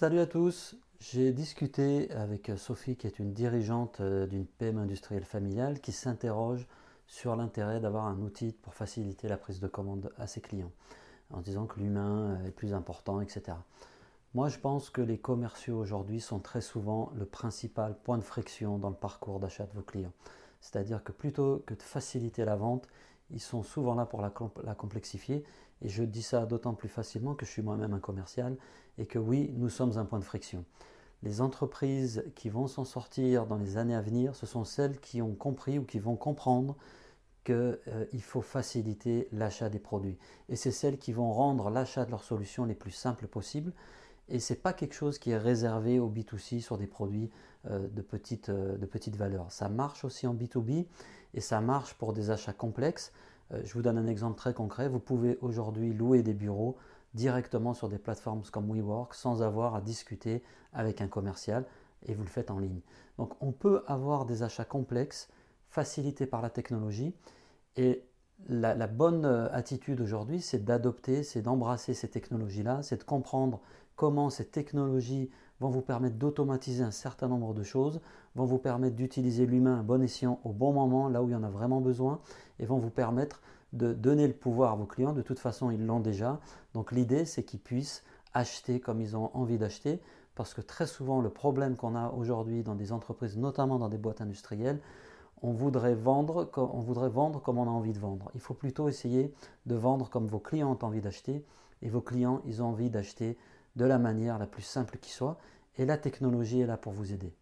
Salut à tous. J'ai discuté avec Sophie, qui est une dirigeante euh, d'une PME industrielle familiale, qui s'interroge sur l'intérêt d'avoir un outil pour faciliter la prise de commande à ses clients, en disant que l'humain est plus important, etc. Moi, je pense que les commerciaux aujourd'hui sont très souvent le principal point de friction dans le parcours d'achat de vos clients. C'est-à-dire que plutôt que de faciliter la vente, ils sont souvent là pour la, complexifier. Et je dis ça d'autant plus facilement que je suis moi-même un commercial et que oui, nous sommes un point de friction. Les entreprises qui vont s'en sortir dans les années à venir, ce sont celles qui ont compris ou qui vont comprendre qu'il euh, faut faciliter l'achat des produits. Et c'est celles qui vont rendre l'achat de leurs solutions les plus simples possibles. Et ce n'est pas quelque chose qui est réservé au B2C sur des produits euh, de, petite, euh, de petite valeur. Ça marche aussi en B2B et ça marche pour des achats complexes. Euh, je vous donne un exemple très concret. Vous pouvez aujourd'hui louer des bureaux directement sur des plateformes comme WeWork sans avoir à discuter avec un commercial et vous le faites en ligne. Donc on peut avoir des achats complexes facilités par la technologie et la, bonne attitude aujourd'hui, c'est d'adopter, c'est d'embrasser ces technologies-là, c'est de comprendre comment ces technologies vont vous permettre d'automatiser un certain nombre de choses, vont vous permettre d'utiliser l'humain à bon escient au bon moment, là où il y en a vraiment besoin, et vont vous permettre de donner le pouvoir à vos clients. De toute façon, ils l'ont déjà. Donc l'idée, c'est qu'ils puissent acheter comme ils ont envie d'acheter, parce que très souvent, le problème qu'on a aujourd'hui dans des entreprises, notamment dans des boîtes industrielles, on voudrait, vendre, comme on a envie de vendre. Il faut plutôt essayer de vendre comme vos clients ont envie d'acheter, et vos clients, ils ont envie d'acheter de la manière la plus simple qui soit, et la technologie est là pour vous aider.